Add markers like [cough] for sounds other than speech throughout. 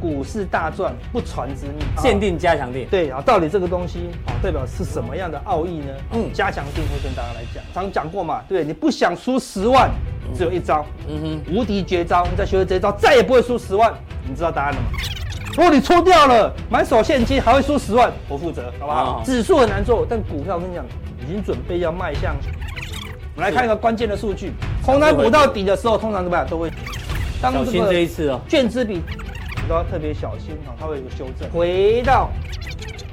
股市大赚不传之秘，限定加强定。对啊，到底这个东西啊代表是什么样的奥义呢？嗯加强定会跟大家来讲。常讲过嘛，对，你不想输十万，只有一招，嗯哼，无敌绝招。你再学会这一招，再也不会输十万。你知道答案了吗？如果你出掉了，满手现金还会输十万，我负责，好不好？哦指数很难做，但股票我跟你讲，已经准备要迈向。我们来看一个关键的数据，红蓝补到底的时候，通常怎么样都会。当小心这一次哦。券资比，你都要特别小心哈，它会有个修正。回到，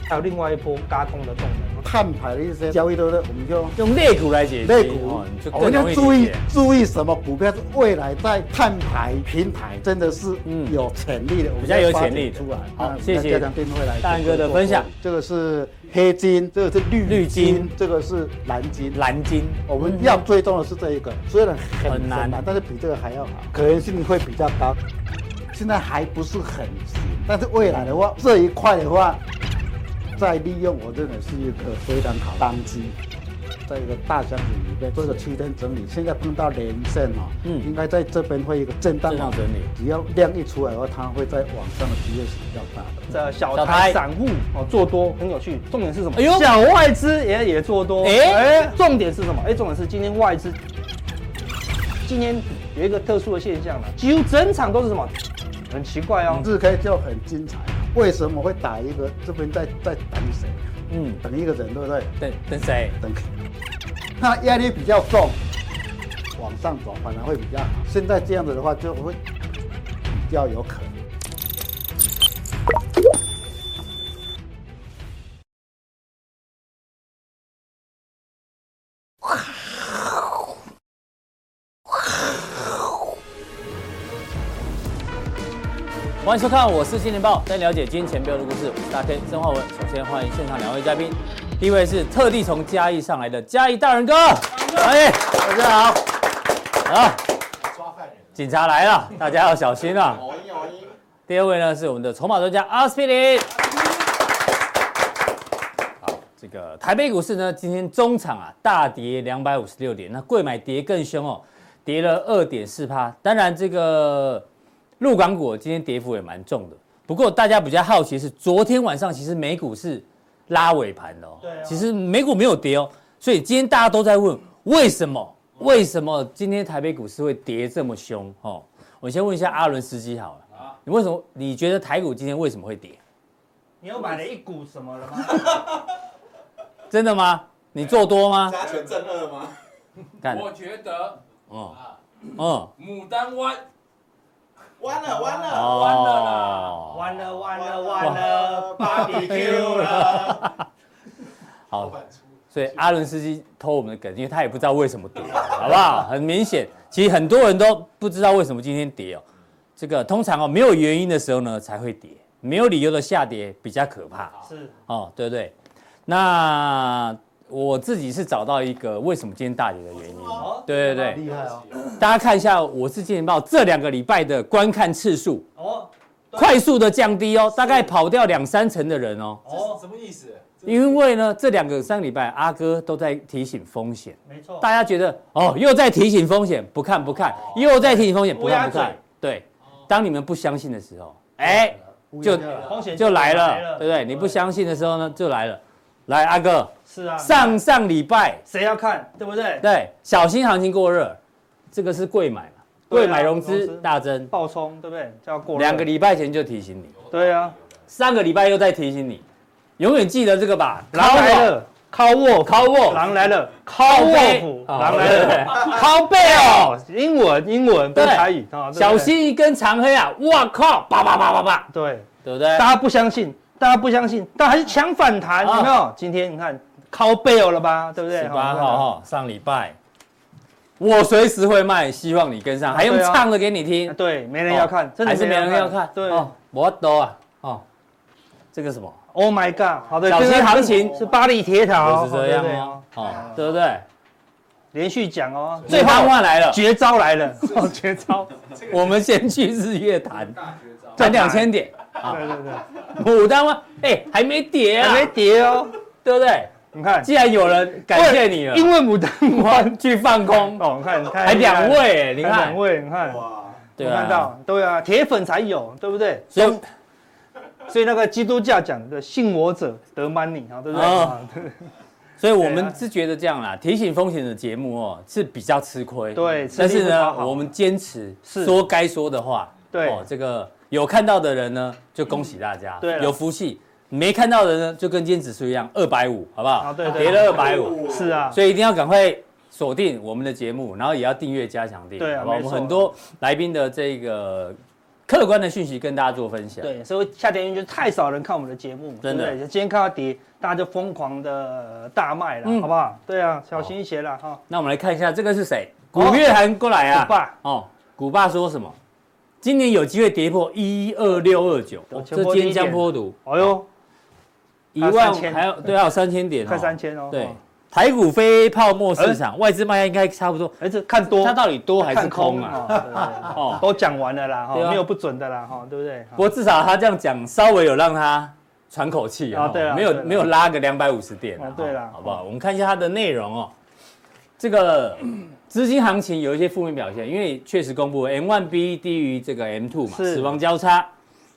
还有另外一波加空的动能。碳排的一些交易，对不对？我们就用类股来解析，类股哦，我们要注意。注意什么股票是未来在碳排平台真的是嗯有潜力的，我们比较有潜力出来。好谢谢大哥的分享。这个是黑金，这个是绿绿金金，这个是蓝金。蓝金，我们要追踪的是这一个，虽然很很难但是比这个还要好，可能性会比较高。现在还不是很行，但是未来的话，这一块的话，再利用，我认为是一个非常好的当机。在一个大箱子里面做一个区间整理，现在碰到连线哦，嗯应该在这边会有一个震荡整理只要量一出来的话，它会在往上的机会是比较大的。这小小台台散户哦做多很有趣，重点是什么？哎呦小外资也也做多。哎哎，重点是什么？哎，重点是今天外资，今天有一个特殊的现象了，几乎整场都是什么？很奇怪哦。日 K 就很精彩，为什么会打一个？这边在在等谁？嗯，等一个人，对不对？等等谁？等，那压力比较重，往上走反而会比较好。现在这样子的话，就会比较有可能。收看，我是金钱豹，带你了解金钱背后的故事。我是大 K 曾焕文。首先欢迎现场两位嘉宾，第一位是特地从嘉义上来的嘉义大仁哥，欢迎大家好。啊，抓犯人，警察来了，大家要小心啊。第二位呢是我们的筹码专家阿斯匹林。好，这个台北股市呢今天中场啊大跌两百五十六点，那贵买跌更凶哦，跌了二点四趴。当然这个。陆港股今天跌幅也蛮重的，不过大家比较好奇是，昨天晚上其实美股是拉尾盘的哦，对啊其实美股没有跌哦，所以今天大家都在问为什么？为什么今天台北股市会跌这么凶？哦，我先问一下阿伦斯基好了，你为什么？你觉得台股今天为什么会跌？你又买了一股什么了吗？[laughs] 真的吗？你做多吗？加权正二吗？我觉得哦，啊，嗯，牡丹湾弯了完了，哦，完了完了完了，BBQ 了。好，所以阿伦斯基偷我们的梗，因为他也不知道为什么跌，好不好？[laughs] 很明显，其实很多人都不知道为什么今天跌哦。这个通常哦，没有原因的时候呢才会跌，没有理由的下跌比较可怕是，哦，对不对？那我自己是找到一个为什么今天大跌的原因，对对对，厉害哦！大家看一下我是金钱豹这两个礼拜的观看次数，哦快速的降低哦，大概跑掉两三成的人哦。哦，什么意思？因为呢，这两个三个礼拜，阿哥都在提醒风险，没错。大家觉得哦，又在提醒风险，不看不看，又在提醒风险，不看不看。对，当你们不相信的时候，哎，就风险就来了，对不对？你不相信的时候呢，就来了。来，阿哥，是啊，上上礼拜，谁要看，对不对？对，小心行情过热，这个是贵买嘛，贵啊买融资大增，爆冲，对不对？叫过热。两个礼拜前就提醒你，对啊，上个礼拜又在提醒你，永远记得这个吧。狼来了，靠卧，靠卧狼来了，靠卧背虎，哦狼来了，靠 [laughs] 背哦，英文英文不是台语小，心一根长黑啊！哇靠，叭叭叭叭叭，对，对不对？大家不相信，大家不相信，但还是抢反弹，啊。有没有？今天你看靠背了吧，对不对？十八号哈，上礼拜。我随时会卖，希望你跟上，还用唱的给你听。啊，对，没人要看，还是没人要看？对。哦，我都啊，哦，这个什么？，Oh my God，好的，小心行情。是巴黎铁塔，就是这样哦，哦，对不对？连续讲哦，最后话来了，绝招来了，哦，绝招，[laughs] 我们先去日月潭，赚两千点。啊！对对。对，牡丹湾，哎，还没跌啊。还，没跌哦，对不对？你看，既然有人感谢你了，因为牡丹湾，去放空，哦，你看，你看，还两位，你看。还两，位，你看，哇，对啊。我看到，对啊，铁粉才有，对不对？所以所以那个基督教讲的“信我者得 money” 啊，对不对？哦。啊对。所以我们是觉得这样啦，提醒风险的节目哦是比较吃亏，对但是呢，我们坚持是。说该说的话，对。哦，这个有看到的人呢，就恭喜大家，对有福气；没看到的呢，就跟今天指数一样，二百五，好不好？啊对对跌了二百五，是啊，所以一定要赶快锁定我们的节目，然后也要订阅加强订，好不好？我们很多来宾的这个客观的讯息跟大家做分享，对，所以夏天因为就太少人看我们的节目，真的对对今天看到跌，大家就疯狂的大卖了，嗯好不好？对啊，小心一些了，哈。那我们来看一下，这个是谁？古月涵过来啊！古爸哦，古爸说什么？今年有机会跌破一二六二九，这今天前波低点。江波图哎呦，一还有3000万还有对，还有三千点哦，快三千哦。对。哦，台股非泡沫市场，外资卖压应该差不多。哎，这看多，它到底多还是空啊？哦。[laughs] 都讲完了啦，哈，没有不准的啦，哈，对不对？不过至少他这样讲，稍微有让他喘口气哦啊对啊对啊没有没有拉个两百五十点啊哦对啦。哦好不好？我们看一下它的内容哦。这个资金行情有一些负面表现，因为确实公布 M1B 低于这个 M2 嘛，死亡交叉。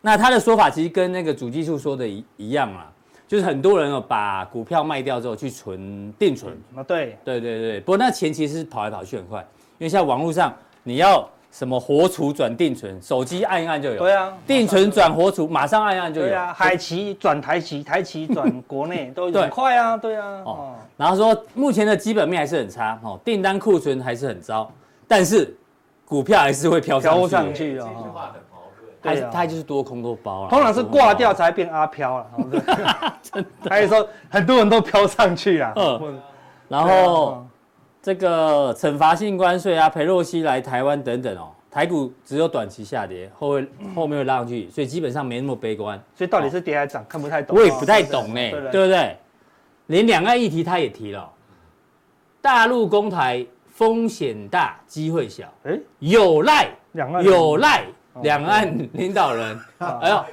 那他的说法其实跟那个主技术说的一一样啊，就是很多人哦把股票卖掉之后去存定存。啊，对，对对对，不过那钱其实是跑来跑去很快，因为现在网络上你要什么活储转定存，手机按一按就有。对啊，定存转活储，马上按一按就有。对啊，海奇转台奇，台奇转国内 [laughs] 都对很快啊，对啊，哦哦，然后说目前的基本面还是很差，哦，订单库存还是很糟，但是股票还是会飘上去。飘上去这哦句话很矛盾。它对啊它就是多空都包了。通常是挂掉才变阿飘了，[laughs] 真的。还有说很多人都飘上去啊，嗯然后哦这个惩罚性关税啊，裴洛西来台湾等等哦，台股只有短期下跌，后会后面会拉上去，所以基本上没那么悲观。所以到底是跌还是涨，看不太懂。我也不太懂哎、对对不对？连两岸议题他也提了，大陆公台风险大，机会小，哎，有赖两岸有赖两岸领导人，[laughs] 哎呦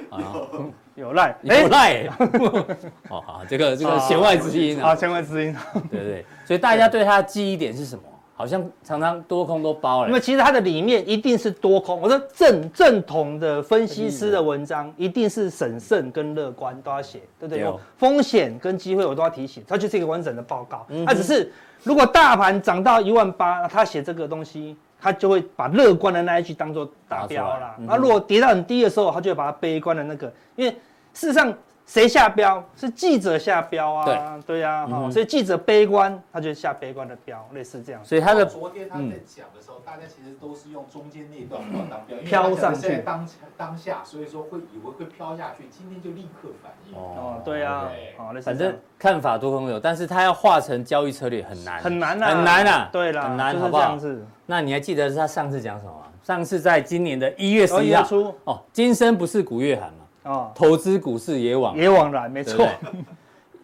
有赖，有赖，[laughs] 哦好，这个这个弦外之音啊，啊，千万之音。对不对？所以大家对他的记忆点是什么？好像常常多空都包了，因为其实它的里面一定是多空。我说正正统的分析师的文章一定是审慎跟乐观都要写，对不对？有风险跟机会我都要提醒，它就是一个完整的报告。它只是如果大盘涨到一万八，他写这个东西，他就会把乐观的那一句当做达标了。那。如果跌到很低的时候，他就会把它悲观的那个，因为事实上。谁下标？是记者下标啊？对。对呀、所以记者悲观，他就下悲观的标，类似这样。所以他的昨天他在讲的时候，大家其实都是用中间那段话当标，飘上去。在当当下，所以说会以为会飘下去，今天就立刻反应。哦，对啊，哦，反正看法多空有，但是他要化成交易策略很难，很难啊，很难啊，对啦，很难，好不好。那你还记得是他上次讲什么吗？上次在今年的一月十哦，一号，月初。哦，今生不是古月涵嘛，哦，投资股市也往，也往来，没错。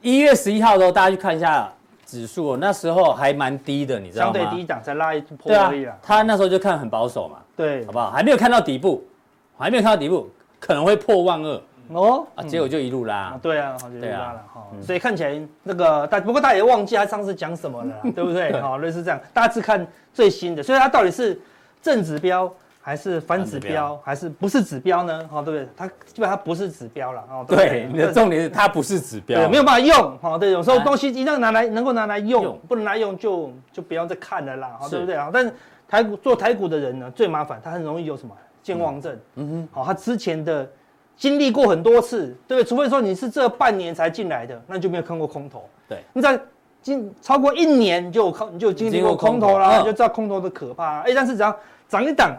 一月十一号的时候，大家去看一下指数哦，那时候还蛮低的，你知道吗？相对低档才拉一波对啊而已啦。，他那时候就看很保守嘛，对好，不好？还没有看到底部，还没有看到底部，可能会破万二哦啊，结果就一路拉啊，，对啊，对啊拉了哈。所以看起来那个大，不过大家也忘记他上次讲什么了啦，[laughs] 对不对？好，类似这样，大家只看最新的，所以它到底是正指标还是反指标标，还是不是指标呢？哈，对不对？它基本上不是指标了，哦，不对，你的重点是它不是指标，对，没有办法用，哈，对，有时候哎。东西一定要拿来，能够拿来用，用。不能拿来用就就不要再看了啦，哈，对不对？啊？但是台股做台股的人呢，最麻烦，他很容易有什么健忘症，嗯哼，好，他之前的经历过很多次，对不对？除非说你是这半年才进来的，那就没有看过空头，对，你在经超过一年你就有空，你就有经历过空头经历过空头啦，嗯。就知道空头的可怕。哎，但是只要涨一档，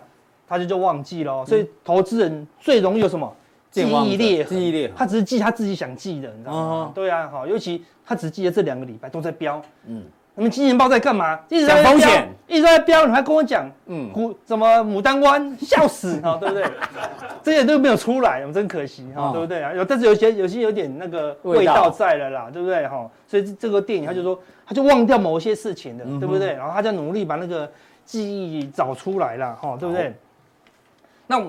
他就就忘记了哦，所以投资人最容易有什么记忆裂痕，记忆裂他只是记他自己想记的，你知道吗嗯？对啊，好，尤其他只记得这两个礼拜都在飙，嗯嗯，你们金钱豹在干嘛？一直在飙讲，一直在飙，你还跟我讲，嗯嗯，股什么牡丹湾，笑死哈，[laughs] 对不对？[laughs] 这些都没有出来，我真可惜哈哦，对不对啊？有，但是有些有些有点那个味道在了啦，对不对哈？所以这这个电影他就说，他就忘掉某些事情的，嗯对不对？然后他在努力把那个记忆找出来了，哈，对不对？那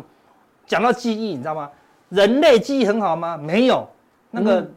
讲到记忆，你知道吗？人类记忆很好吗？没有，那个。嗯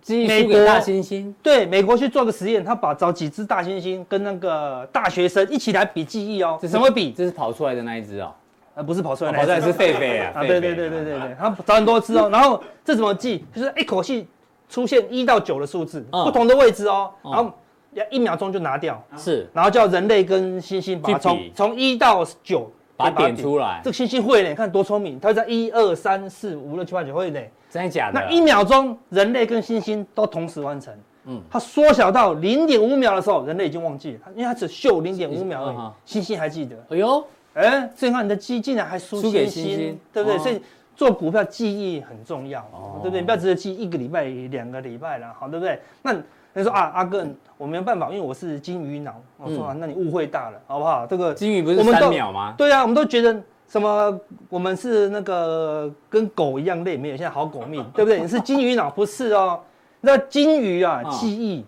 记忆美国输给大猩猩，对，美国去做个实验，他把找几只大猩猩跟那个大学生一起来比记忆哦，这是怎么比？这是跑出来的那一只哦，呃，不是跑出来，跑出来是狒狒啊，啊，对对对对对对，他找很多只哦。然后这怎么记？就是一口气出现一到九的数字，不同的位置哦，然后要一秒钟就拿掉，是，然后叫人类跟猩猩把它从从一到九把它点出来。这个星星会呢，看多聪明，它会在一二三四五六七八九会呢，真的假的？那一秒钟人类跟星星都同时完成。嗯，它缩小到零点五秒的时候，人类已经忘记了，因为它只秀零点五秒而已，猩猩还记得。哎呦，哎，所以看你的记忆竟然还输星星，对不对？所以做股票记忆很重要，对不对？你不要只是记一个礼拜、两个礼拜了，好，对不对？那你说啊，阿哥，我没有办法，因为我是金鱼脑。我说啊，那你误会大了，好不好？这个金鱼不是三秒吗？对啊，我们都觉得什么我们是那个跟狗一样累，没有现在好狗命，[laughs] 对不对？你是金鱼脑，不是哦。那金鱼啊，记忆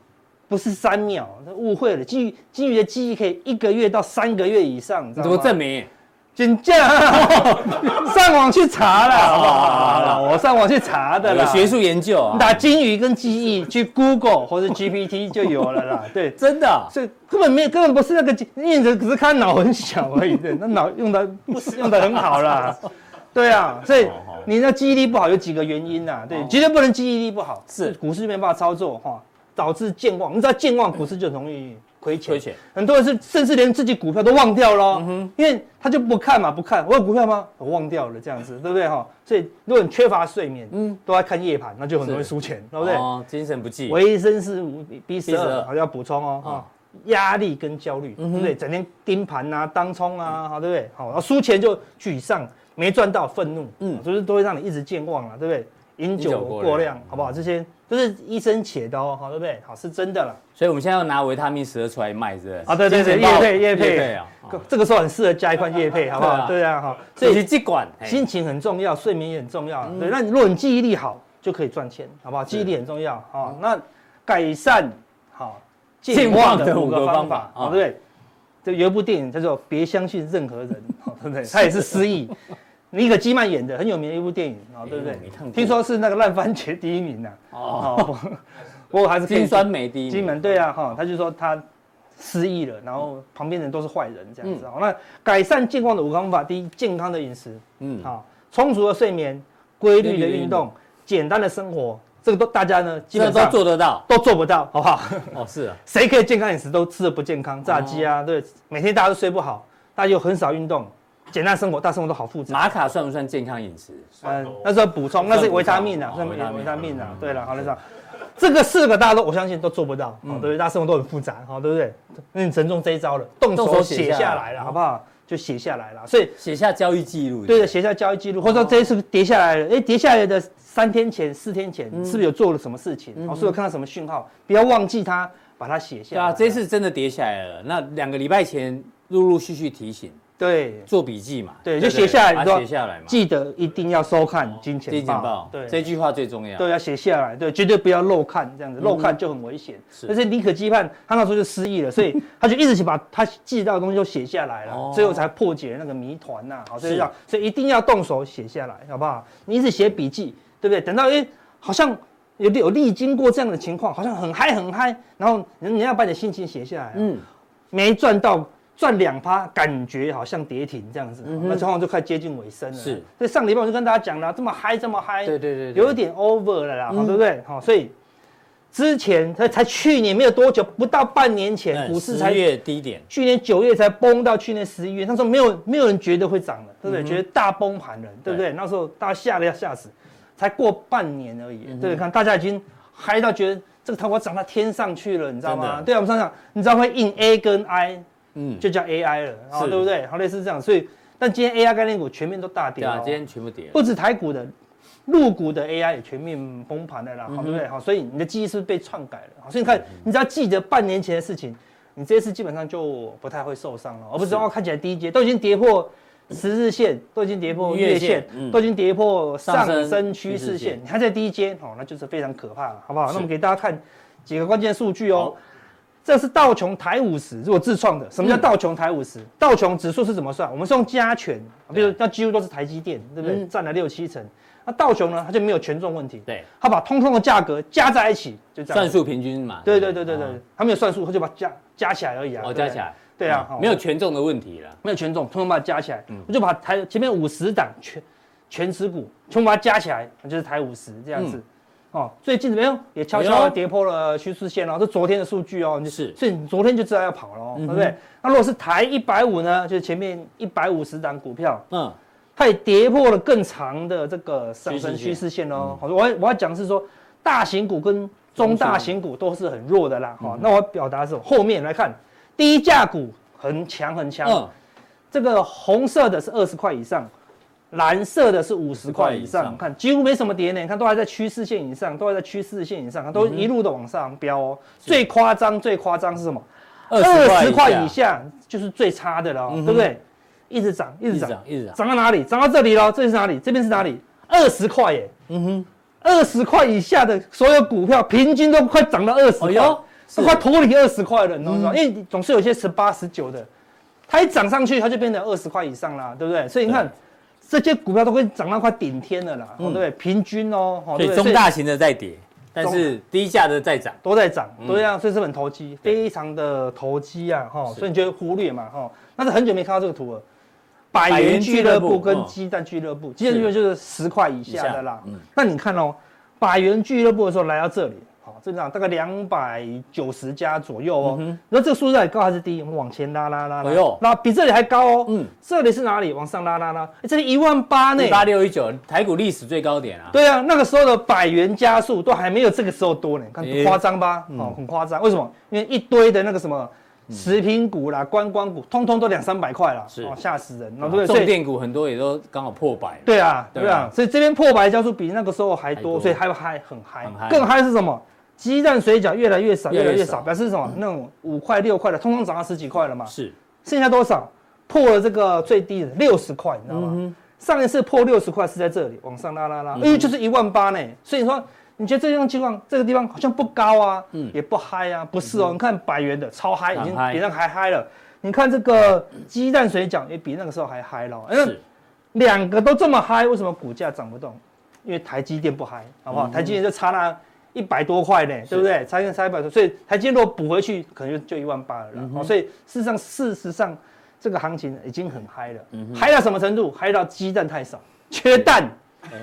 不是三秒，误会了。金鱼金鱼的记忆可以一个月到三个月以上，你怎么证明？真假？[laughs] 上网去查了，好不好？我上网去查的啦，学术研究。打金鱼跟记忆去 Google 或者 GPT 就有了啦。[laughs] 对，真的，所以根本没有，根本不是那个印着，只是看脑很小而已。对，[laughs] 那脑用的不是用的很好啦。对啊，所以。你那记忆力不好有几个原因呐？对，绝对不能记忆力不好，是股市没办法操作哈，导致健忘。你知道健忘股市就容易亏钱，亏钱。很多人是甚至连自己股票都忘掉了，因为他就不看嘛，不看。我有股票吗？我忘掉了，这样子，对不对哈？所以如果你缺乏睡眠，嗯，都在看夜盘，那就很容易输钱，对不对？哦，精神不济。维生素 B 十二好像要补充哦，啊，压力跟焦虑，对不对？整天盯盘啊，当冲啊，好，对不对？好，然后输钱就沮丧。没赚到，愤怒，嗯，就是都会让你一直健忘了，对不对？饮酒过量，好不好？这些都是医生写的哦，好，对不对？好，是真的了。所以我们现在要拿维他命十二出来卖，是不是？啊，对对对，叶配叶配啊，[laughs] 这个时候很适合加一块叶配，[laughs] 好不好？对啊，好。所以尽管，心情很重要，睡眠也很重要。对，那如果你记忆力好，就可以赚钱，好不好？记忆力很重要，好。那改善好健忘的五个方法，好，对不对？这有一部电影叫做《别相信任何人》，好，对不对？他也是失忆。[laughs] 尼可基曼演的很有名的一部电影啊，对不对？听说是那个烂番茄第一名呢。哦，不过还是金酸梅第一。金门对啊，哈，他就说他失忆了，然后旁边人都是坏人这样子。那改善健忘的五个方法，第一，健康的饮食，嗯，好，充足的睡眠，规律的运动，简单的生活，这个都大家呢基本上都做得到，都做不到，好不好？哦，是啊，谁可以健康饮食都吃的不健康，炸鸡啊，对，每天大家都睡不好，大家又很少运动。简单生活，大生活都好复杂。玛卡算不算健康饮食？嗯，那是要补充，那是维他命啊，算维维他命啊。对了，好了，这样，这个四个大家都我相信都做不到，对不对？大家生活都很复杂，好，对不对？那你承重这一招了，动手写下来了，好不好？就写下来了，所以写下交易记录。对的，写下交易记录，或者说这一次跌下来了，哎，跌下来的三天前、四天前，是不是有做了什么事情？哦，是不是有看到什么讯号？不要忘记它，把它写下来。对啊，这次真的跌下来了。那两个礼拜前陆陆续续提醒。对，做笔记嘛，对，就写下来，写下来嘛，记得一定要收看金钱报，对，这句话最重要，对，要写下来，对，绝对不要漏看，这样子漏看就很危险。而且尼可基曼他那时候就失忆了，所以 [laughs] 他就一直去把他记到的东西都写下来了，最后才破解那个谜团呐。好，所以要所以一定要动手写下来，好不好？你一直写笔记，对不对？等到哎，好像有有历经过这样的情况，好像很嗨很嗨，然后人家要把你的心情写下来，嗯，没赚到。赚两趴，感觉好像跌停这样子，那情况就快接近尾声了。是，所以上礼拜我就跟大家讲了，这么嗨，这么嗨，对对对，有一点 over 了啦，好，对不对？好，所以之前才才去年没有多久，不到半年前，股市才月低点，去年九月才崩到去年十一月，那时候没有没有人觉得会涨了，对不对？觉得大崩盘了，对不对？那时候大家吓得要吓死，才过半年而已，对不对？看大家已经嗨到觉得这个台股涨到天上去了，你知道吗？对啊，我们上讲，你知道会印 A 跟 I。嗯，就叫 AI 了，啊，对不对？好，类似这样，所以，但今天 AI 概念股全面都大跌，对啊，今天全部跌，不止台股的，陆股的 AI 也全面崩盘了啦，好，对不对？好，所以你的记忆是不是被篡改了？好，所以你看，你只要记得半年前的事情，你这次基本上就不太会受伤了，而不是哦看起来低阶都已经跌破十日线，都已经跌破月线，都已经跌破上升趋势线，你还在低阶，哦，那就是非常可怕了，好不好？那我们给大家看几个关键数据哦。这是道琼台五十，是我自创的。什么叫道琼台五十？道琼指数是怎么算？我们是用加权，比如那几乎都是台积电，对不对？占了六七成。那道琼呢，它就没有权重问题。对，它把通通的价格加在一起，就这样。算数平均嘛。对对对对对，它没有算数，它就把它加加起来而已啊。哦，加起来。对啊，没有权重的问题了，没有权重，通通把它加起来，我就把台前面五十档全全持股，全部把它加起来，就是台五十这样子。哦，最近怎么样？也悄悄的跌破了趋势线哦，这昨天的数据哦，就是，所以你昨天就知道要跑了哦，对不对？那如果是台一百五呢？就是前面一百五十档股票，嗯，它也跌破了更长的这个上升趋势线哦。好，我我要讲是说，大型股跟中大型股都是很弱的啦。哈，那我要表达是后面来看，低价股很强很强，这个红色的是二十块以上。蓝色的是五十块以上，看几乎没什么跌呢，你看都还在趋势线以上，都还在趋势线以上，都一路的往上飙哦。最夸张最夸张是什么？二十块以下就是最差的了，对不对？一直涨，一直涨，一直涨，涨到哪里？涨到这里了，这是哪里？这边是哪里？二十块耶，嗯哼，二十块以下的所有股票平均都快涨到二十块，都快脱离二十块了，你知道吗？因为总是有些十八、十九的，它一涨上去，它就变成二十块以上了，对不对？所以你看。这些股票都会涨到快顶天了啦，对不对？平均哦，所以中大型的在跌，但是低价的在涨，都在涨，都这样，所以是很投机，非常的投机啊，哈，所以你就会忽略嘛，哈。但是很久没看到这个图了，百元俱乐部跟鸡蛋俱乐部，鸡蛋俱乐部就是十块以下的啦。那你看哦，百元俱乐部的时候来到这里。正常大概两百九十家左右哦。那这个数字还高还是低？我们往前拉拉拉，哎呦，那比这里还高哦。嗯，这里是哪里？往上拉拉拉，这里一万八呢。八六一九，台股历史最高点啊。对啊，那个时候的百元加速都还没有这个时候多呢。看夸张吧？哦，很夸张。为什么？因为一堆的那个什么食品股啦、观光股，通通都两三百块啦，是吓死人。对不对？重电股很多也都刚好破百。对啊，对啊。所以这边破百加速比那个时候还多，所以还嗨，很嗨。更嗨是什么？鸡蛋水饺越来越少，越来越少，表示什么？那种五块六块的，通通涨到十几块了嘛。是，剩下多少？破了这个最低的六十块，你知道吗？上一次破六十块是在这里，往上拉拉拉，因为就是一万八呢。所以说，你觉得这种情况，这个地方好像不高啊，也不嗨啊，不是哦。你看百元的超嗨，已经比那个还嗨了。你看这个鸡蛋水饺也比那个时候还嗨了。嗯，两个都这么嗨，为什么股价涨不动？因为台积电不嗨，好不好？台积电就差那。一百多块呢，对不对？差一差一百多，所以台积果补回去，可能就就一万八了啦。哦，所以事实上，事实上，这个行情已经很嗨了。嗯，嗨到什么程度？嗨到鸡蛋太少，缺蛋，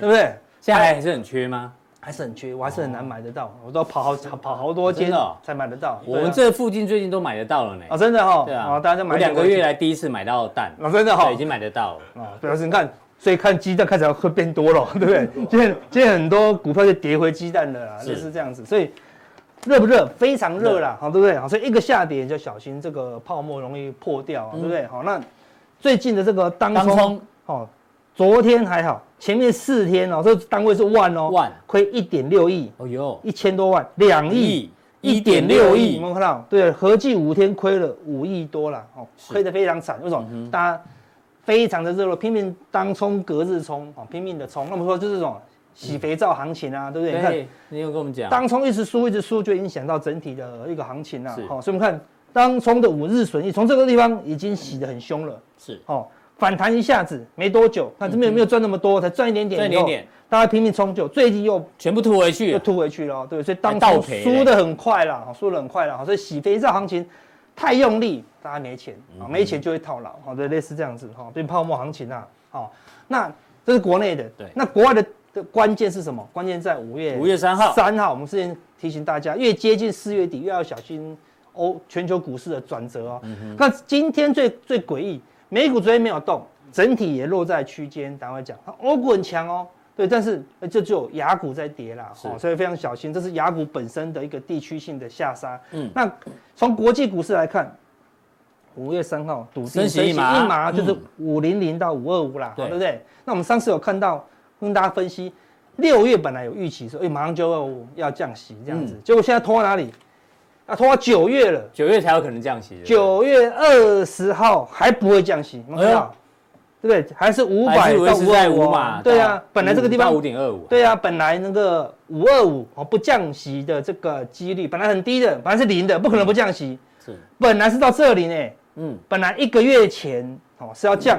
对不对？现在还是很缺吗？还是很缺，我还是很难买得到。我都跑好跑好多间才买得到。我们这附近最近都买得到了呢。啊，真的哈。对啊，大家买。我两个月来第一次买到蛋。啊，真的哈。已经买得到了。啊，表示你看。所以看鸡蛋开始会变多了，[laughs] 对不对？今天今天很多股票就跌回鸡蛋了啦，就是这样子。所以热不热？非常热啦，好，对不对？好，所以一个下跌就小心这个泡沫容易破掉，对不对？好，那最近的这个当冲，哦，昨天还好，前面四天哦，这个单位是万哦，万亏一点六亿，哦哟，一千多万，两亿，一点六亿，有没有看到？对，合计五天亏了五亿多了，哦，亏得非常惨。为什么？大家。非常的热络，拼命当冲隔日冲啊，拼命的冲。那么说就是这种洗肥皂行情啊，对不对？你看，你有跟我们讲，当冲一直输一直输，就影响到整体的一个行情啊。好，所以我们看当冲的五日损益，从这个地方已经洗得很凶了。是，哦，反弹一下子没多久，那这边有没有赚那么多，才赚一点点，赚一点点，大家拼命冲就最近又全部吐回去，又吐回去了，对，所以当冲输得很快了，输得很快了，好，所以洗肥皂行情。太用力，大家没钱啊，没钱就会套牢，好的，类似这样子哈，变泡沫行情啊，好，那这是国内的，对，那国外的的关键是什么？关键在五月五月三号，三号，我们之前提醒大家，越接近四月底，越要小心欧全球股市的转折哦。那今天最最诡异，美股昨天没有动，整体也落在区间，等会讲，欧股很强哦。对，但是这就有雅股在跌啦，哦所以非常小心，这是雅股本身的一个地区性的下杀。嗯，那从国际股市来看，五月三号笃定升息一码，就是五零零到五二五啦，对不对？那我们上次有看到跟大家分析，六月本来有预期说，哎，马上就要要降息这样子，嗯、结果现在拖到哪里？啊，拖到九月了，九月才有可能降息。九月二十号还不会降息，有没有看到？对不对？还是五百到五二五嘛？对啊，本来这个地方五点二五。对啊，本来那个五二五哦不降息的这个几率本来很低的，本来是零的，不可能不降息。是，本来是到这里呢。嗯，本来一个月前哦是要降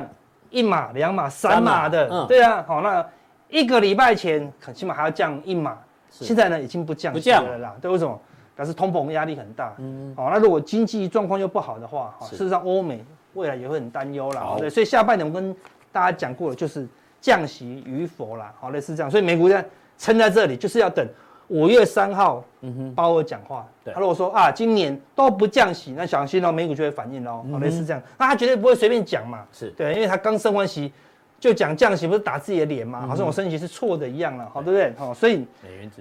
一码、两码、三码的。嗯，对啊，好，那一个礼拜前起码还要降一码，现在呢已经不降不降了啦。对，为什么？表示通膨压力很大。嗯，好，那如果经济状况又不好的话，哈，事实上欧美未来也会很担忧啦。对，所以下半年我跟大家讲过了，就是降息与否啦，好，类似这样。所以美股在撑在这里，就是要等五月三号，嗯哼，鲍尔讲话。对，他如果说啊，今年都不降息，那小心哦，美股就会反应喽。好，类似这样，那他绝对不会随便讲嘛。是对，因为他刚升完息。就讲降息不是打自己的脸吗？好像我升息是错的一样了，好对不对？好，所以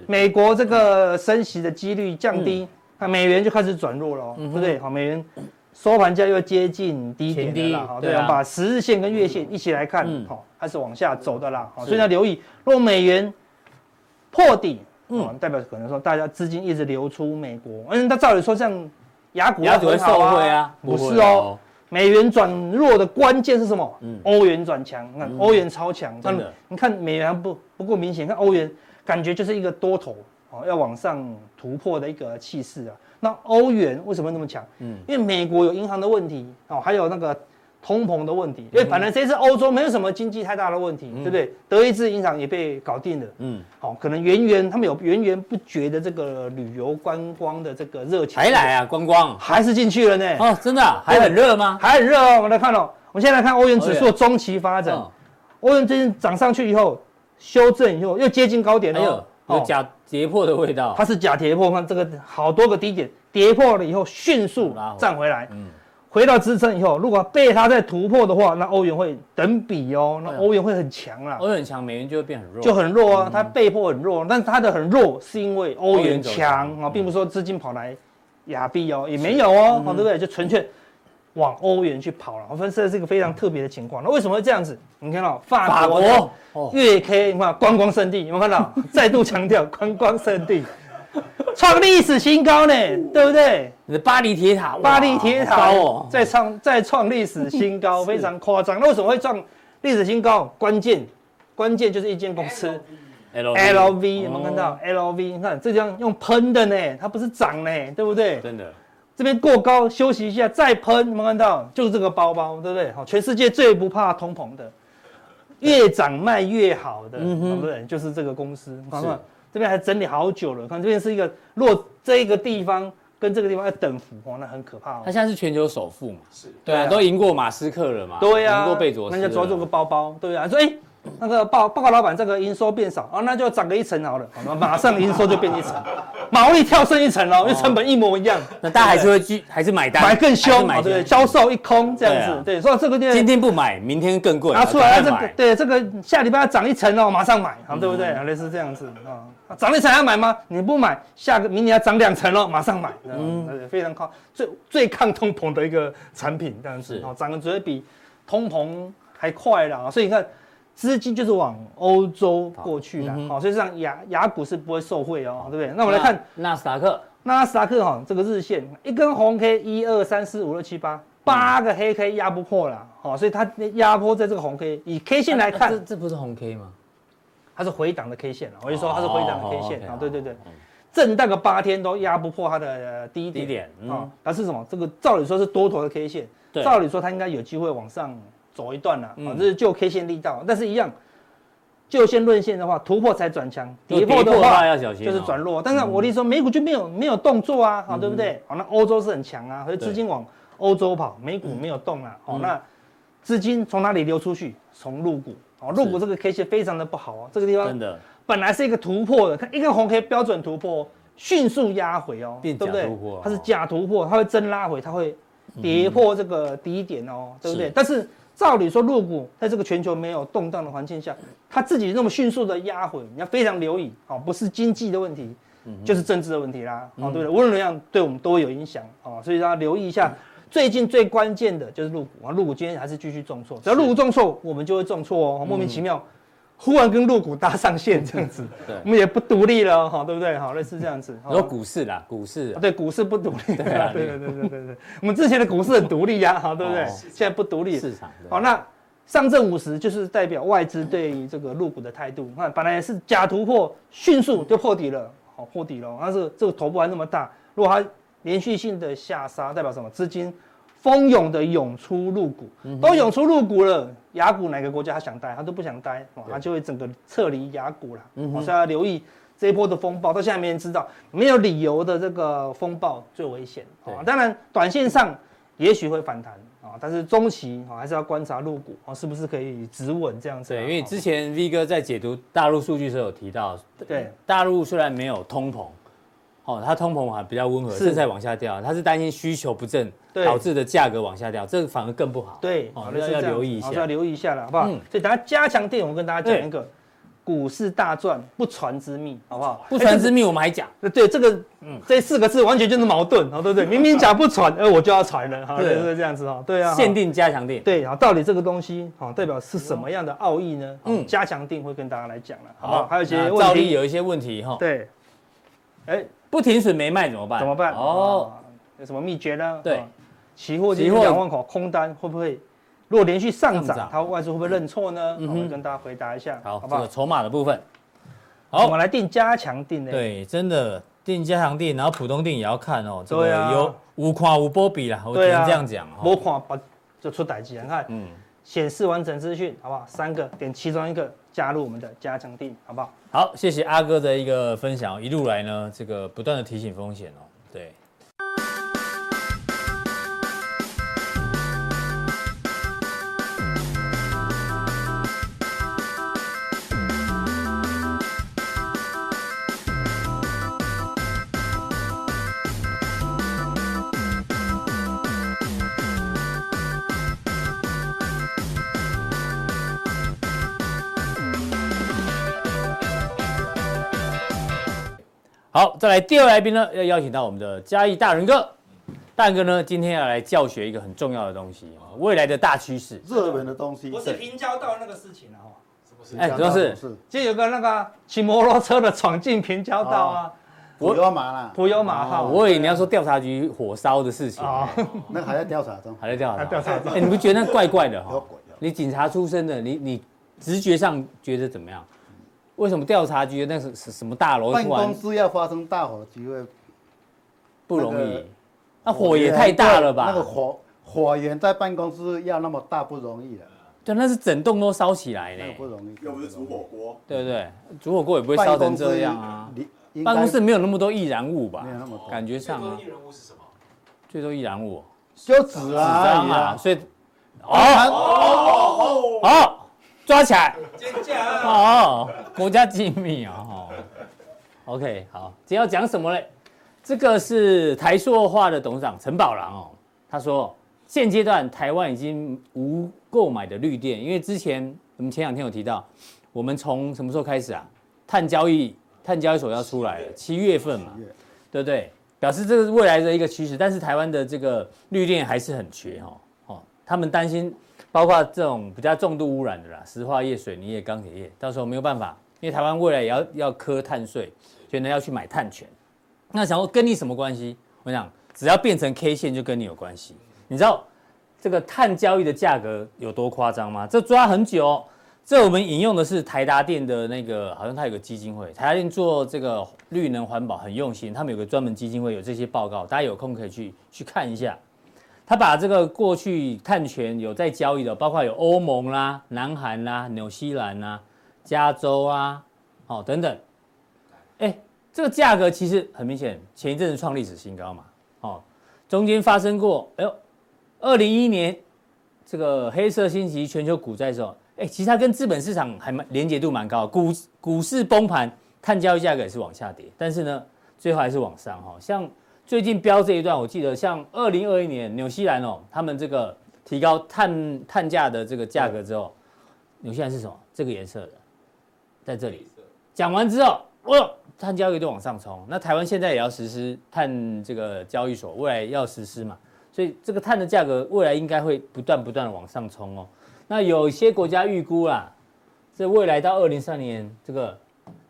美国这个升息的几率降低，那美元就开始转弱了，对不对？好，美元收盘价又接近低点了，好，对，把十日线跟月线一起来看，好，还是往下走的啦，好，所以要留意，如果美元破底，嗯，代表可能说大家资金一直流出美国，嗯，那照理说这样雅股亚股会受惠啊，不是哦。美元转弱的关键是什么？嗯，欧元转强，你看欧元超强，真的。你看美元不不够明显，看欧元感觉就是一个多头哦，要往上突破的一个气势啊。那欧元为什么那么强？嗯，因为美国有银行的问题哦，还有那个。通膨的问题，因为本来这次欧洲没有什么经济太大的问题，对不对？德意志银行也被搞定了，嗯，好，可能源源他们有源源不绝的这个旅游观光的这个热情，还来啊，观光。还是进去了呢？哦，真的还很热吗？还很热哦，我们来看哦，我们现在来看欧元指数中期发展，欧元最近涨上去以后修正以后又接近高点了，有假跌破的味道，它是假跌破，看这个好多个低点跌破了以后迅速站回来，嗯。回到支撑以后，如果被它再突破的话，那欧元会等比哦，那欧元会很强啦。欧元很强，美元就会变很弱，就很弱啊。它被迫很弱，但是它的很弱是因为欧元强啊，并不是说资金跑来亚币哦，也没有哦，对不对？就纯粹往欧元去跑了。我分析的是一个非常特别的情况。那为什么会这样子？你看到法国月 K，你看观光胜地，有没有看到？[laughs] 再度强调观光胜地。创历史新高呢，对不对？你的巴黎铁塔，巴黎铁塔哦，再创再创历史新高，[laughs] 非常夸张。那为什么会创历史新高？关键关键就是一间公司，LV，有没有看到？LV，你看这张用喷的呢，它不是涨呢，对不对？真的，这边过高休息一下再喷，有没有看到？就是这个包包，对不对？好，全世界最不怕通膨的，越涨卖越好的，对不对？就是这个公司，看看。这边还整理好久了，看这边是一个，如果这一个地方跟这个地方要等幅，哦，那很可怕哦。他现在是全球首富嘛？是，对啊，都赢过马斯克了嘛？对啊，赢过贝佐斯。那就主要做个包包，对啊，说哎。那个报报告老板，这个营收变少啊，那就涨个一层好了，好，马上营收就变一层，毛利跳升一层哦，因为成本一模一样，那大家还是会继还是买单，买更凶，对不对？销售一空这样子，对，所以这个店今天不买，明天更贵，拿出来这个，对，这个下礼拜要涨一层哦，马上买，好，对不对？类似这样子啊，涨一层要买吗？你不买，下个明年要涨两层哦，马上买，嗯，非常抗最最抗通膨的一个产品，这样子，哦，涨的只会比通膨还快了，所以你看。资金就是往欧洲过去的，好，所以像亚亚股是不会受惠哦，对不对？那我们来看纳斯达克，纳斯达克哈，这个日线一根红 K，一二三四五六七八，八个黑 K 压不破了，好，所以它压迫在这个红 K，以 K 线来看，这这不是红 K 吗？它是回档的 K 线了，我就说它是回档的 K 线啊，对对对，震荡个八天都压不破它的低点，啊，它是什么？这个照理说是多头的 K 线，照理说它应该有机会往上。走一段了，啊，这是就 K 线力道，但是一样，就线论线的话，突破才转强，跌破的话要小心，就是转弱。但是我的意思说，美股就没有没有动作啊，好，对不对？好，那欧洲是很强啊，所以资金往欧洲跑，美股没有动啊，好，那资金从哪里流出去？从陆股，好，陆股这个 K 线非常的不好啊，这个地方真的本来是一个突破的，看一根红 K 标准突破，迅速压回哦，对不对？它是假突破，它会真拉回，它会跌破这个低点哦，对不对？但是。照理说，入股在这个全球没有动荡的环境下，它自己那么迅速的压回，你要非常留意，好，不是经济的问题，就是政治的问题啦，好，对不对？无论怎样，对我们都会有影响，哦，所以大家留意一下，最近最关键的就是入股啊，入股今天还是继续重挫，只要入股重挫，我们就会重挫哦，莫名其妙。忽然跟陆股搭上线这样子，[laughs] 我们也不独立了哈，对不对？好，类似这样子。有股市啦，股市，对，股市不独立。对 [laughs] 对对对对对，我们之前的股市很独立呀，好，对不对？现在不独立。市场。好，那上证五十就是代表外资对于这个陆股的态度。看，本来是假突破，迅速就破底了，好，破底了。但是这个头部还那么大，如果它连续性的下杀，代表什么？资金。蜂涌的涌出入股，都涌出入股了，雅股哪个国家他想待，他都不想待，他就会整个撤离雅股了。所以要留意这一波的风暴到现在没人知道，没有理由的这个风暴最危险啊。当然，短线上也许会反弹啊，但是中期啊还是要观察入股啊是不是可以止稳这样子。对，因为之前 V 哥在解读大陆数据的时候有提到，对，大陆虽然没有通膨，哦，它通膨还比较温和，是在往下掉，他是担心需求不振导致的价格往下掉，这个反而更不好。对，哦，要要留意一下，要留意一下了，好不好？所以等下加强錠，我跟大家讲一个。股市大赚不传之秘，好不好？不传之秘，我们还讲。对，这个，嗯，这四个字完全就是矛盾，好，对不对？明明讲不传，[laughs] 哎，我就要传了，哈，对，是这样子哈，对啊。限定加强定，对啊，到底这个东西，好，代表是什么样的奥义呢？嗯，加强定会跟大家来讲了，好，还有一些照例有一些问题哈。对，哎，不停损没卖怎么办？怎么办？哦，有什么秘诀呢？对，期货期货两万口空单会不会？如果连续上涨，它外资会不会认错呢？我们跟大家回答一下，好，这个筹码的部分。好，我们来定加强定呢。对，真的定加强定，然后普通定也要看哦。对啊。有无看无波比啦，我只能这样讲。无看把就出代志，你看，嗯，显示完整资讯，好不好？三个点其中一个加入我们的加强定，好不好？好，谢谢阿哥的一个分享，一路来呢，这个不断的提醒风险哦。对。再来第二来宾呢，要邀请到我们的嘉义大仁哥。大仁哥呢，今天要来教学一个很重要的东西，未来的大趋势，热门的东西。不是平交道那个事情啊，哎，主要是。就有个那个骑摩托车的闯进平交道啊，普悠马啦，普悠马哈。我以为你要说调查局火烧的事情，[laughs] 那还在调查中，还在调查，调查中。哎，你不觉得那怪怪的哈？你警察出身的，你你直觉上觉得怎么样？为什么调查局那是是什么大楼？办公室要发生大火的，机会不容易。那火也太大了吧？那个火火源在办公室要那么大不容易的。对，那是整栋都烧起来嘞。不容易。又不是煮火锅，对不对？煮火锅也不会烧成这样啊。办公室没有那么多易燃物吧？没有那么多。感觉上。最多易燃物是什么？最多易燃物就纸啊啊！所以哦哦哦。抓起来！尖叫！哦，国家机密啊！哦，OK，好，今天要讲什么嘞？这个是台塑化的董事长陈宝郎哦，他说现阶段台湾已经无购买的绿电，因为之前我们前两天有提到，我们从什么时候开始啊？碳交易、碳交易所要出来了，七月份嘛，对不对？表示这个是未来的一个趋势，但是台湾的这个绿电还是很缺哦，哦，他们担心。包括这种比较重度污染的啦，石化业、水泥业、钢铁业，到时候没有办法，因为台湾未来也要要课碳税，所以呢要去买碳权。那想说跟你什么关系？我想只要变成 K 线就跟你有关系。你知道这个碳交易的价格有多夸张吗？这抓很久。这我们引用的是台达电的那个，好像他有个基金会，台达电做这个绿能环保很用心，他们有个专门基金会有这些报告，大家有空可以去去看一下。他把这个过去碳权有在交易的，包括有欧盟啦、南韩啦、纽西兰啦、加州啊，哦等等，哎，这个价格其实很明显，前一阵子创历史新高嘛，哦，中间发生过，哎呦，二零一一年这个黑色星期全球股灾的时候，哎，其实它跟资本市场还蛮连结度蛮高，股股市崩盘，碳交易价格也是往下跌，但是呢，最后还是往上哈，像。最近标这一段，我记得像二零二一年纽西兰哦，他们这个提高碳碳价的这个价格之后，纽西兰是什么？这个颜色的，在这里。讲完之后，哦，碳交易都往上冲。那台湾现在也要实施碳这个交易所，未来要实施嘛，所以这个碳的价格未来应该会不断不断的往上冲哦。那有些国家预估啦，这未来到二零三年这个。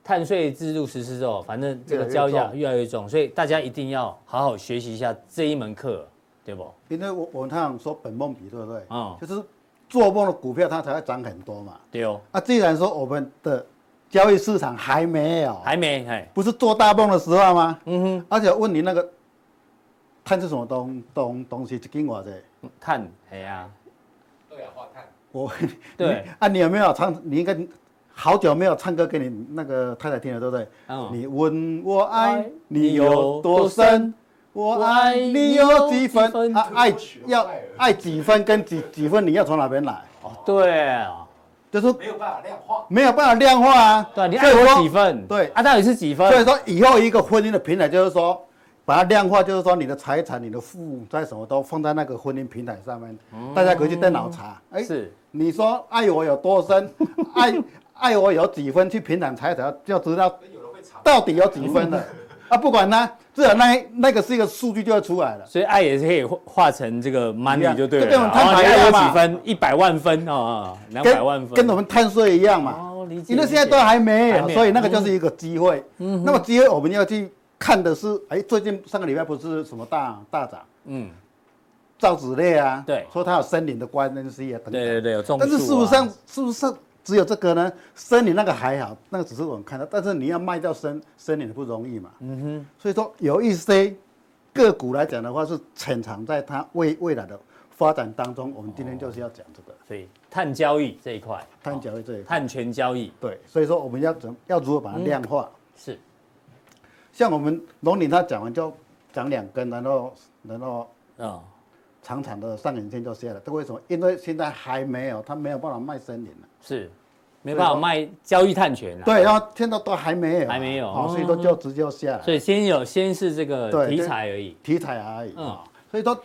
碳税制度实施之后，反正这个交易价越来越重，所以大家一定要好好学习一下这一门课，对不？因为我我们常说本梦比，对不对？啊、嗯，就是做梦的股票它才会涨很多嘛。对哦。啊，既然说我们的交易市场还没有，还没，哎，不是做大梦的时候吗？嗯哼。而且问你那个碳是什么东东东西？一斤多少？碳，哎呀、啊，二氧化碳。我，[laughs] 对。啊，你有没有长？你应该。好久没有唱歌给你那个太太听了，对不对？嗯你问我爱你有多深，我爱你有几分？啊，爱要爱几分跟几几分，你要从哪边来？哦，对啊，就是没有办法量化。没有办法量化啊。对，你爱我几分？对啊，到底是几分？所以说以后一个婚姻的平台就是说，把它量化，就是说你的财产、你的负债什么都放在那个婚姻平台上面，大家可以去电脑查。哎，是，你说爱我有多深，爱爱我有几分，去平产财产就知道到底有几分了。[laughs] 啊，不管它，至少那那个是一个数据就会出来了。所以爱也是可以化成这个 money 就对了。就跟我们摊牌有几分？一百万分啊，两百万分，跟我们碳税一样嘛。哦，理解。因为现在都还没有，所以那个就是一个机会。嗯，那么机会我们要去看的是，哎，最近上个礼拜不是什么大大涨？嗯，造纸类啊，对说它有森林的关系啊等等。对对对，有种树啊。但是事实上，是不是只有这个呢？森林那个还好，那个只是我们看到，但是你要卖掉森森林不容易嘛。嗯哼。所以说有一些个股来讲的话，是潜藏在它未未来的发展当中。我们今天就是要讲这个。所以碳交易这一块，碳交易这一块，碳权交易。对，所以说我们要怎要如何把它量化？是。像我们龙岭他讲完就讲两根，然后然后啊。长长的上影线就下来，这为什么？因为现在还没有，他没有办法卖森林了，是，没办法卖交易碳权啊。对，然后现在都还没有，还没有，哦，所以说就直接下来。所以先有，先是这个题材而已，题材而已。嗯，所以说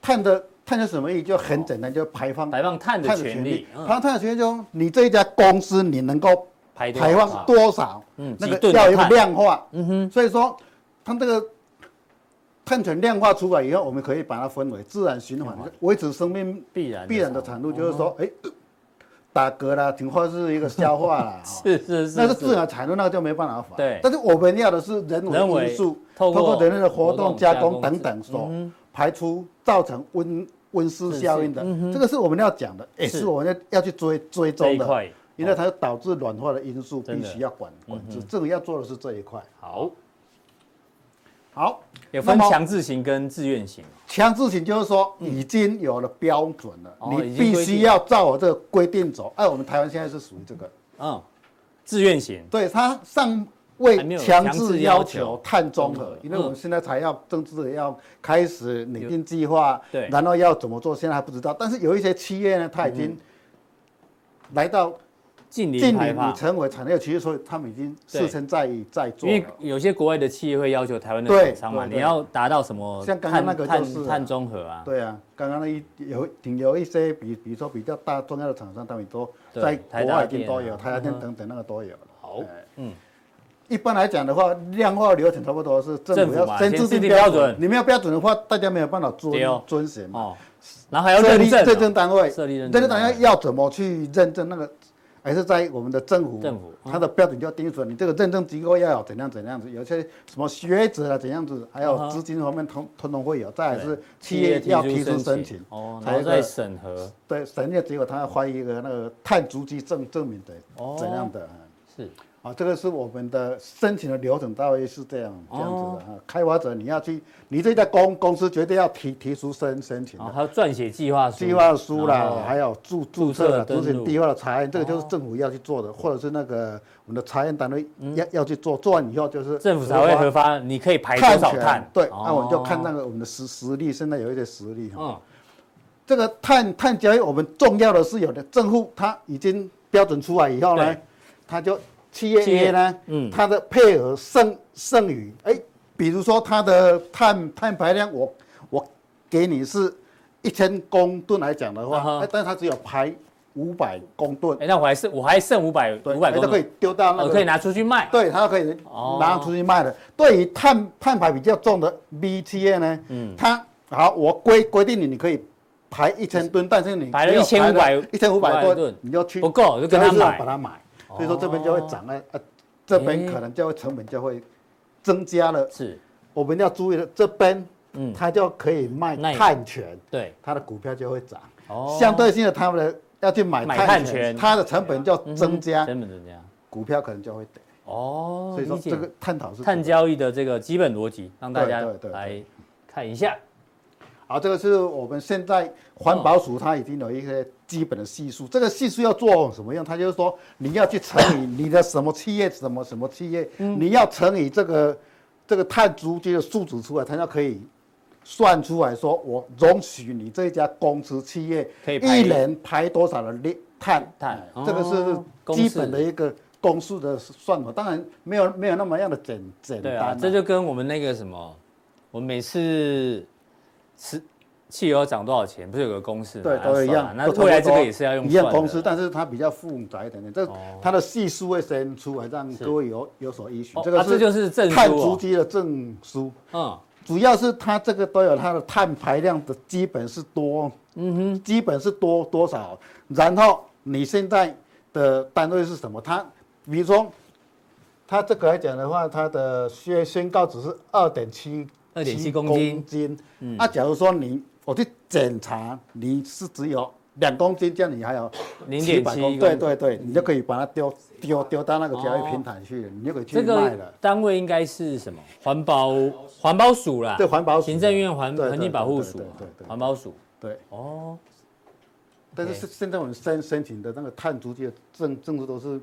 碳的碳是什么意义？就很简单，就排放排放碳的权利。排放碳的权利就你这一家公司你能够排排放多少？嗯，那个要有量化。嗯哼，所以说它这个。碳权量化出来以后，我们可以把它分为自然循环，维持生命必然必然的产物，就是说，哎，打嗝啦，挺或是一个消化啦，[laughs] 是是是，那是自然产生，那个就没办法防。对，但是我们要的是人为因素，透过人类的活动、加工等等所排出，造成温温室效应的，这个是我们要讲的，也是我们要要去追追踪的，因为它导致暖化的因素必须要管管制，这个要做的是这一块。好。好，有分强制型跟自愿型。强制型就是说已经有了标准了，你必须要照我这个规定走。哎，我们台湾现在是属于这个，嗯，自愿型。对，他尚未强制要求碳中和，因为我们现在才要正式的要开始拟定计划，对，然后要怎么做，现在还不知道。但是有一些企业呢，他已经来到。近零排放，你成为产业企业，所以他们已经事先在在做。因为有些国外的企业会要求台湾的厂商嘛，你要达到什么？像刚刚那个就是碳中和啊。对啊，刚刚那一有挺有一些比比如说比较大重要的厂商，他们都在国外已经都有，台积电等等那个都有。好，嗯，一般来讲的话，量化流程差不多是政府要先制定标准，你没有标准的话，大家没有办法遵遵循嘛。哦，然后还要认证，认证单位，认证单位。要怎么去认证那个？还是在我们的政府，政府它的标准就要定出来，你这个认证机构要有怎样怎样子，有些什么学者啊怎样子，还有资金方面通通通会有，再来是企业要提出申请，哦，然后再审核，对，审核结果他要发一个那个碳足迹证证明的，哦，怎样的，是。啊，这个是我们的申请的流程，大约是这样这样子的哈。开发者你要去，你这家公公司绝对要提提出申申请的，还有撰写计划书、计划书啦，还有注注册了，执行计划的查验，这个就是政府要去做的，或者是那个我们的查验单位要要去做，做完以后就是政府才会核发，你可以排多少碳？对，那我们就看那个我们的实实力，现在有一些实力哈。这个碳碳交易，我们重要的是有的政府它已经标准出来以后呢，它就。企业 A 呢，嗯，它的配额剩剩余，哎，比如说它的碳碳排量，我我给你是一千公吨来讲的话，哎，但是它只有排五百公吨，哎，那我还剩我还剩五百五百公吨，都可以丢到那个，可以拿出去卖，对，它可以拿出去卖的。对于碳碳排比较重的 B 企业呢，嗯，它好，我规规定你你可以排一千吨，但是你排了一千五百一千五百吨，你就去不够就跟他买，把它买。所以说这边就会涨了，呃，这边可能就会成本就会增加了。是，我们要注意的，这边，嗯，它就可以卖碳权，对，它的股票就会涨。哦，相对性的，他们的要去买碳权，它的成本就增加，成本增加，股票可能就会跌。哦，所以说这个探讨是碳交易的这个基本逻辑，让大家来看一下。好，这个是我们现在环保署它已经有一些基本的系数，这个系数要做什么用？它就是说你要去乘以你的什么企业什么什么企业，你要乘以这个这个碳足迹的数值出来，它就可以算出来说我容许你这家公司企业一年排多少的碳碳，这个是基本的一个公式的算法，当然没有没有那么样的简简单、啊。这就跟我们那个什么，我们每次。是汽油涨多少钱？不是有个公式吗？对，都一样。那未来这个也是要用一样公式，但是它比较复杂一点点。这它的系数会先出来，让各位有有所依循。这个这就是碳足迹的证书。嗯，主要是它这个都有它的碳排量的基本是多，嗯哼，基本是多多少。然后你现在的单位是什么？它比如说，它这个来讲的话，它的宣宣告只是二点七。二点七公斤，公斤，嗯，啊，假如说你我去检查，你是只有两公斤，这样你还有零点七，对对对，你就可以把它丢丢丢到那个交易平台去你就可以去卖了。单位应该是什么？环保环保署啦，对环保署，行政院环环境保护署，对对，环保署，对哦。但是现在我们申申请的那个碳足迹的证证书都是。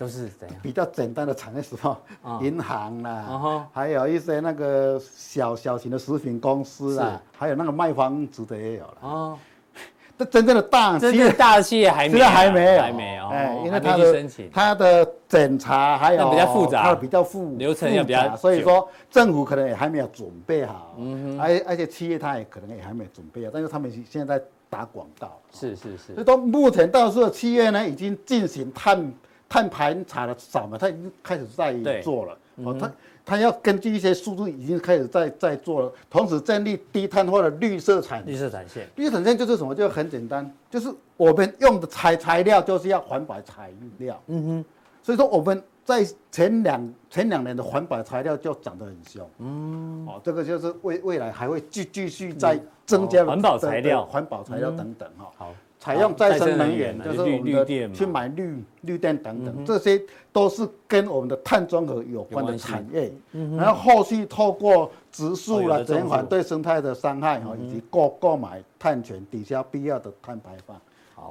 都是怎样？比较简单的产业时候，银行啦，还有一些那个小小型的食品公司啦，还有那个卖房子的也有了。哦，这真正的大企业，大企业还没有，还没有，还没有。哎，因为它的它的检查还有比较复杂，它比较复流程也比较，所以说政府可能也还没有准备好。嗯哼，而而且企业它也可能也还没有准备好，但是他们现在在打广告。是是是。所以说目前到时候企业呢已经进行碳。碳排查的少嘛，他已经开始在做了。哦，他他要根据一些数据已经开始在在做了，同时建立低碳化的绿色产绿色产线。绿色产线就是什么？就很简单，就是我们用的材材料就是要环保材料。嗯哼。所以说我们在前两前两年的环保材料就涨得很凶。嗯。哦，这个就是未未来还会继继续在增加环保材料、环保材料等等哈。好。采用再生能源，就是我们的去买绿绿电等等，这些都是跟我们的碳中和有关的产业。然后后续透过植树啦，减缓对生态的伤害哈，以及购购买碳权，抵消必要的碳排放，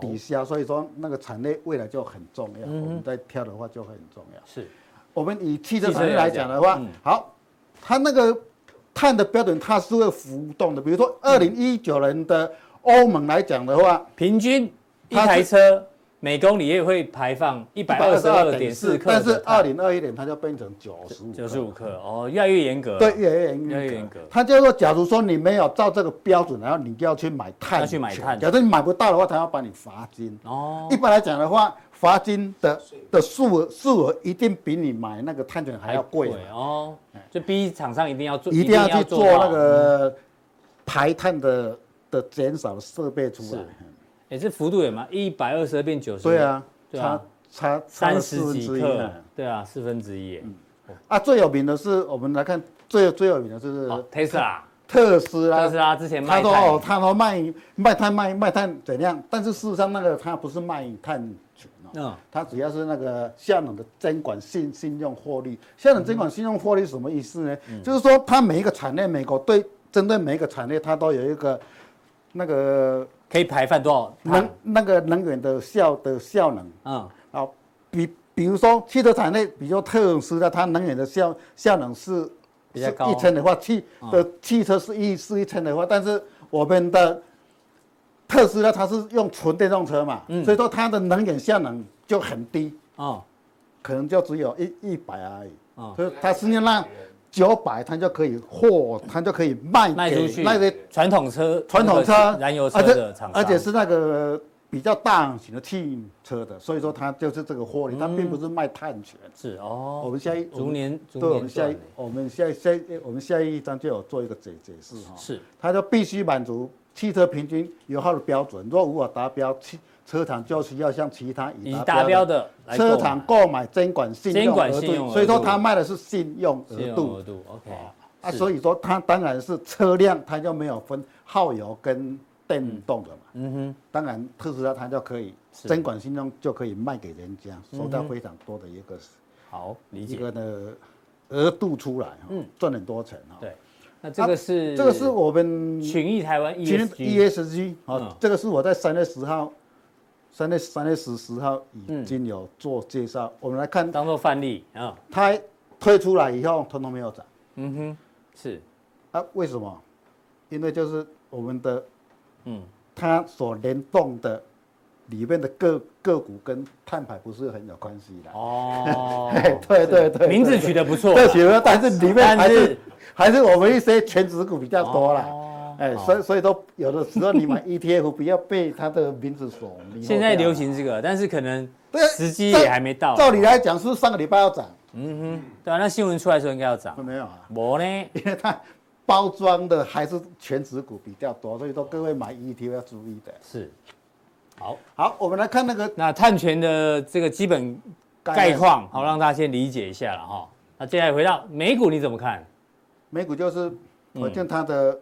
抵消。所以说那个产业未来就很重要，我们在挑的话就会很重要。是，我们以汽车产业来讲的话，好，它那个碳的标准它是会浮动的，比如说二零一九年的。欧盟来讲的话，平均一台车每公里也会排放一百二十二点四克，但是二零二一年它就变成九十五九十五克哦，越来越严格。对，越来越严格。越来越严格。他就说，假如说你没有照这个标准，然后你就要去买碳，要去买碳。假如你买不到的话，他要把你罚金。哦。一般来讲的话，罚金的的数额数额一定比你买那个碳权还要贵哦。就逼厂商一定要做，一定要去做那个排碳的。的减少设备出来，也是幅度也蛮一百二十二变九十，对啊，差差三十几克，对啊，四分之一。啊，最有名的是我们来看最最有名的就是特斯拉，特斯拉，特斯拉之前卖他说哦，他说卖卖碳卖卖碳怎样？但是事实上那个他不是卖碳权哦，他主要是那个效能的监管信信用获利。效能监管信用获利是什么意思呢？就是说它每一个产业，美国对针对每一个产业，它都有一个。那个可以排放多少？能那个能源的效的效能？啊，好，比比如说汽车产业比较特斯拉，它能源的效效能是比较高，一千的话，汽的汽车是一是一千的话，但是我们的特斯拉它是用纯电动车嘛，所以说它的能源效能就很低。啊，可能就只有一一百而已。啊，所以它实际上让。九百，它就可以货，它就可以卖卖出去。那个传统车、传统车、燃油车的厂商，而且是那个比较大型的汽车的，所以说它就是这个获利，它并不是卖碳权。是哦。我们下一逐年，对，我们下一我们下下我们下一章就有做一个解解释哈。是。它就必须满足汽车平均油耗的标准，若无法达标，汽车厂就需要像其他已达标的车厂购买监管信用额度，所以说他卖的是信用额度。额度，OK。啊，所以说他当然是车辆，他就没有分耗油跟电动的嘛。嗯哼。当然特斯拉他就可以监管信用就可以卖给人家，收到非常多的一个好理解一个的额度出来哈，赚很多钱哈。对。那这个是这个是我们群益台湾 ESG ESG 啊，这个是我在三月十号，三月三月十十号已经有做介绍。我们来看，当做范例啊。它推出来以后，通通没有涨。嗯哼，是啊，为什么？因为就是我们的，嗯，它所联动的里面的个个股跟碳排不是很有关系的。哦，[laughs] 对对对，名字取得不错，对，取得，但是里面还是还是我们一些全职股比较多啦。哎，所以所以都有的时候你买 [laughs] ETF 不要被它的名字所迷惑。现在流行这个，但是可能时机也还没到。照理来讲是上个礼拜要涨。嗯哼，对啊，那新闻出来的时候应该要涨。没有啊，我呢，因为它包装的还是全指股比较多，所以说各位买 ETF 要注意的。是，好，好，我们来看那个那碳权的这个基本概况，好，让大家先理解一下了哈。那接下来回到美股，你怎么看？美股就是，反正它的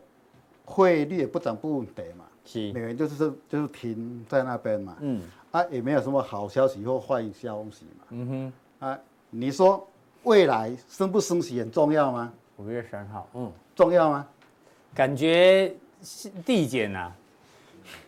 汇率也不涨不跌嘛，是，美元就是就是停在那边嘛，嗯，啊，也没有什么好消息或坏消息嘛，嗯哼，啊。你说未来升不升息很重要吗？五月三号，嗯，重要吗？感觉递减啊，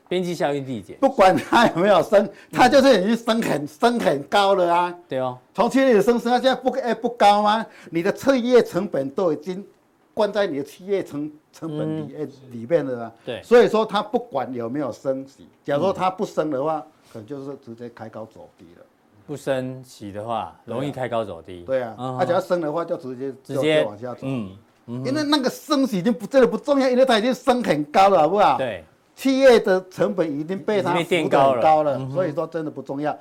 边际效应递减。不管它有没有升，它就是已经升很升很高了啊。对哦，从去年升升到现在不哎不高吗？你的企业成本都已经关在你的企业成成本里面里面的啊。对，所以说它不管有没有升息，假如说它不升的话，可能就是直接开高走低了。不升息的话，容易开高走低。对啊，它只要升的话，就直接直接往下走。嗯，因为那个升息已经不真的不重要，因为它已经升很高了，好不好？对，企业的成本已经被它垫高了，所以说真的不重要。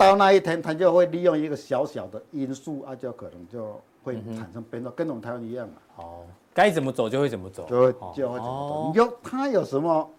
到那一天，他就会利用一个小小的因素啊，就可能就会产生变动，跟我们台湾一样嘛。哦，该怎么走就会怎么走，就会就会怎么走。你就它有什么？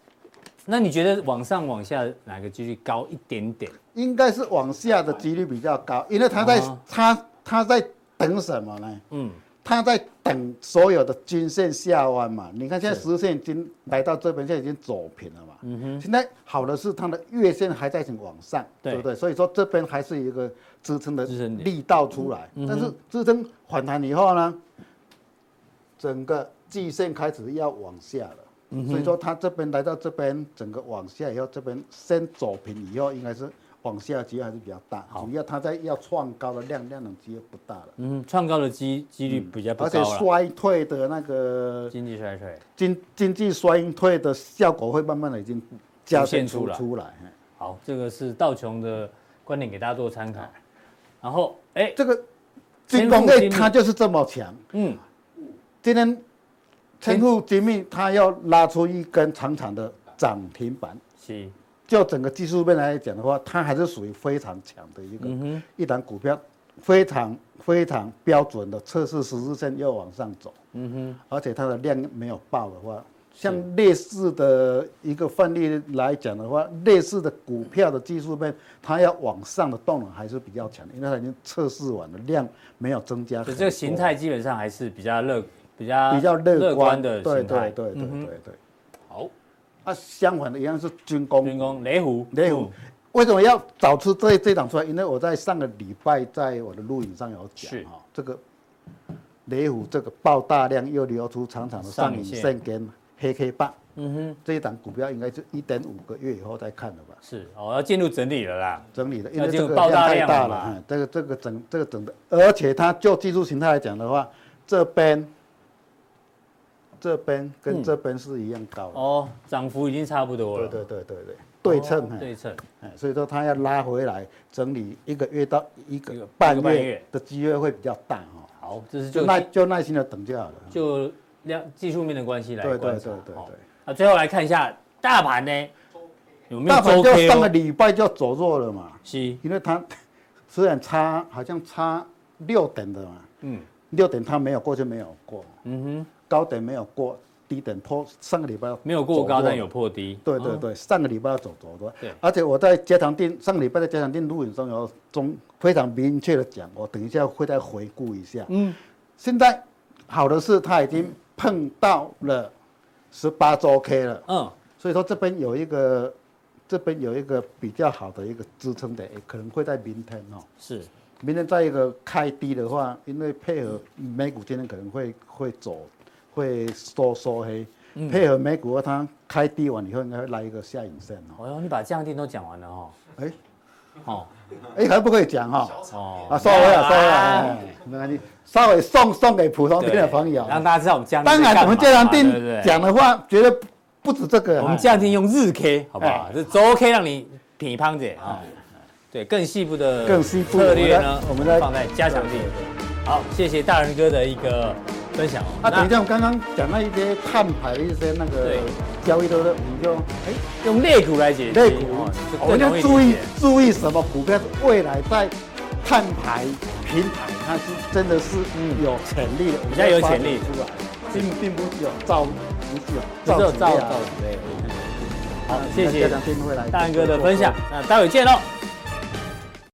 那你觉得往上往下哪个几率高一点点？应该是往下的几率比较高，因为他在他他在等什么呢？嗯，他在等所有的均线下弯嘛。你看现在十线已经来到这边，现在已经走平了嘛。嗯哼。现在好的是它的月线还在往上，对不对？所以说这边还是一个支撑的力道出来，但是支撑反弹以后呢，整个季线开始要往下了。所以说，它这边来到这边，整个往下以后，这边先走平以后，应该是往下机会还是比较大。主要它在要创高的量，量能机会不大了。嗯，创高的机几率比较不高。而且衰退的那个经济衰退，经经济衰退的效果会慢慢的已经加现出出来。好，这个是道琼的观点，给大家做参考。然后，哎，这个军工类它就是这么强。嗯，今天。千富精密，它要拉出一根长长的涨停板。是，就整个技术面来讲的话，它还是属于非常强的一个一档股票，非常非常标准的测试十字线又往上走。嗯哼，而且它的量没有爆的话，像类似的一个范例来讲的话，类似的股票的技术面，它要往上的动能还是比较强，因为它已经测试完了，量没有增加。所以这个形态基本上还是比较乐。比较比较乐观的对对对对对对，好，啊，相反的一样是军工，军工雷虎。雷虎，为什么要找出这这档出来？因为我在上个礼拜在我的录影上有讲哈，这个雷虎这个爆大量又流出长长的上影线。跟黑 K 棒，嗯哼，这一档股票应该是一点五个月以后再看的吧？是哦，要进入整理了啦，整理了，因为这个量太大了，这个这个整这个整的，而且它就技术形态来讲的话，这边。这边跟这边是一样高的哦，涨幅已经差不多了。对对对对对，对称对称，哎，所以说它要拉回来整理一个月到一个半月的机会会比较大哈。好，这是就耐就耐心的等就好了。就量技术面的关系来观察。对对对对对。那最后来看一下大盘呢，有没有大盘就上个礼拜就走弱了嘛？是，因为它 [laughs] 虽然差好像差六点的嘛，嗯，六点它没有过就没有过，嗯哼。高点没有过，低点破。上个礼拜没有过高，但有破低。对对对，上个礼拜要走走的。对。而且我在加强店上个礼拜在加强店录影中有中非常明确的讲，我等一下会再回顾一下。嗯。现在好的是它已经碰到了十八周 K 了。嗯。所以说这边有一个，这边有一个比较好的一个支撑点，可能会在明天哦。是。明天再一个开低的话，因为配合美股今天可能会会走。会收缩黑，配合美股它开低完以后，应该会来一个下影线哦。你把降定都讲完了哈。哎，哦，哎，还不可以讲哈。哦，啊，稍微啊，稍微啊，没关系，稍微送送给普通的朋友，让大家知道我们降定。当然，我们降定讲的话，绝对不止这个。我们降定用日 K，好不好？是周 K 让你品胖点啊。对，更细部的更细部策略呢，我们再放在加强錠。好，谢谢大仁哥的一个分享。啊，等一下，我刚刚讲到一些碳排的一些那个交易的，我们就哎用类股来解析。类股，我们要注意注意什么股票未来在碳排平台，它是真的是有潜力的，比较有潜力出来，并并不是有造，不是有造造造对。好，谢谢大仁哥的分享，那待会见喽。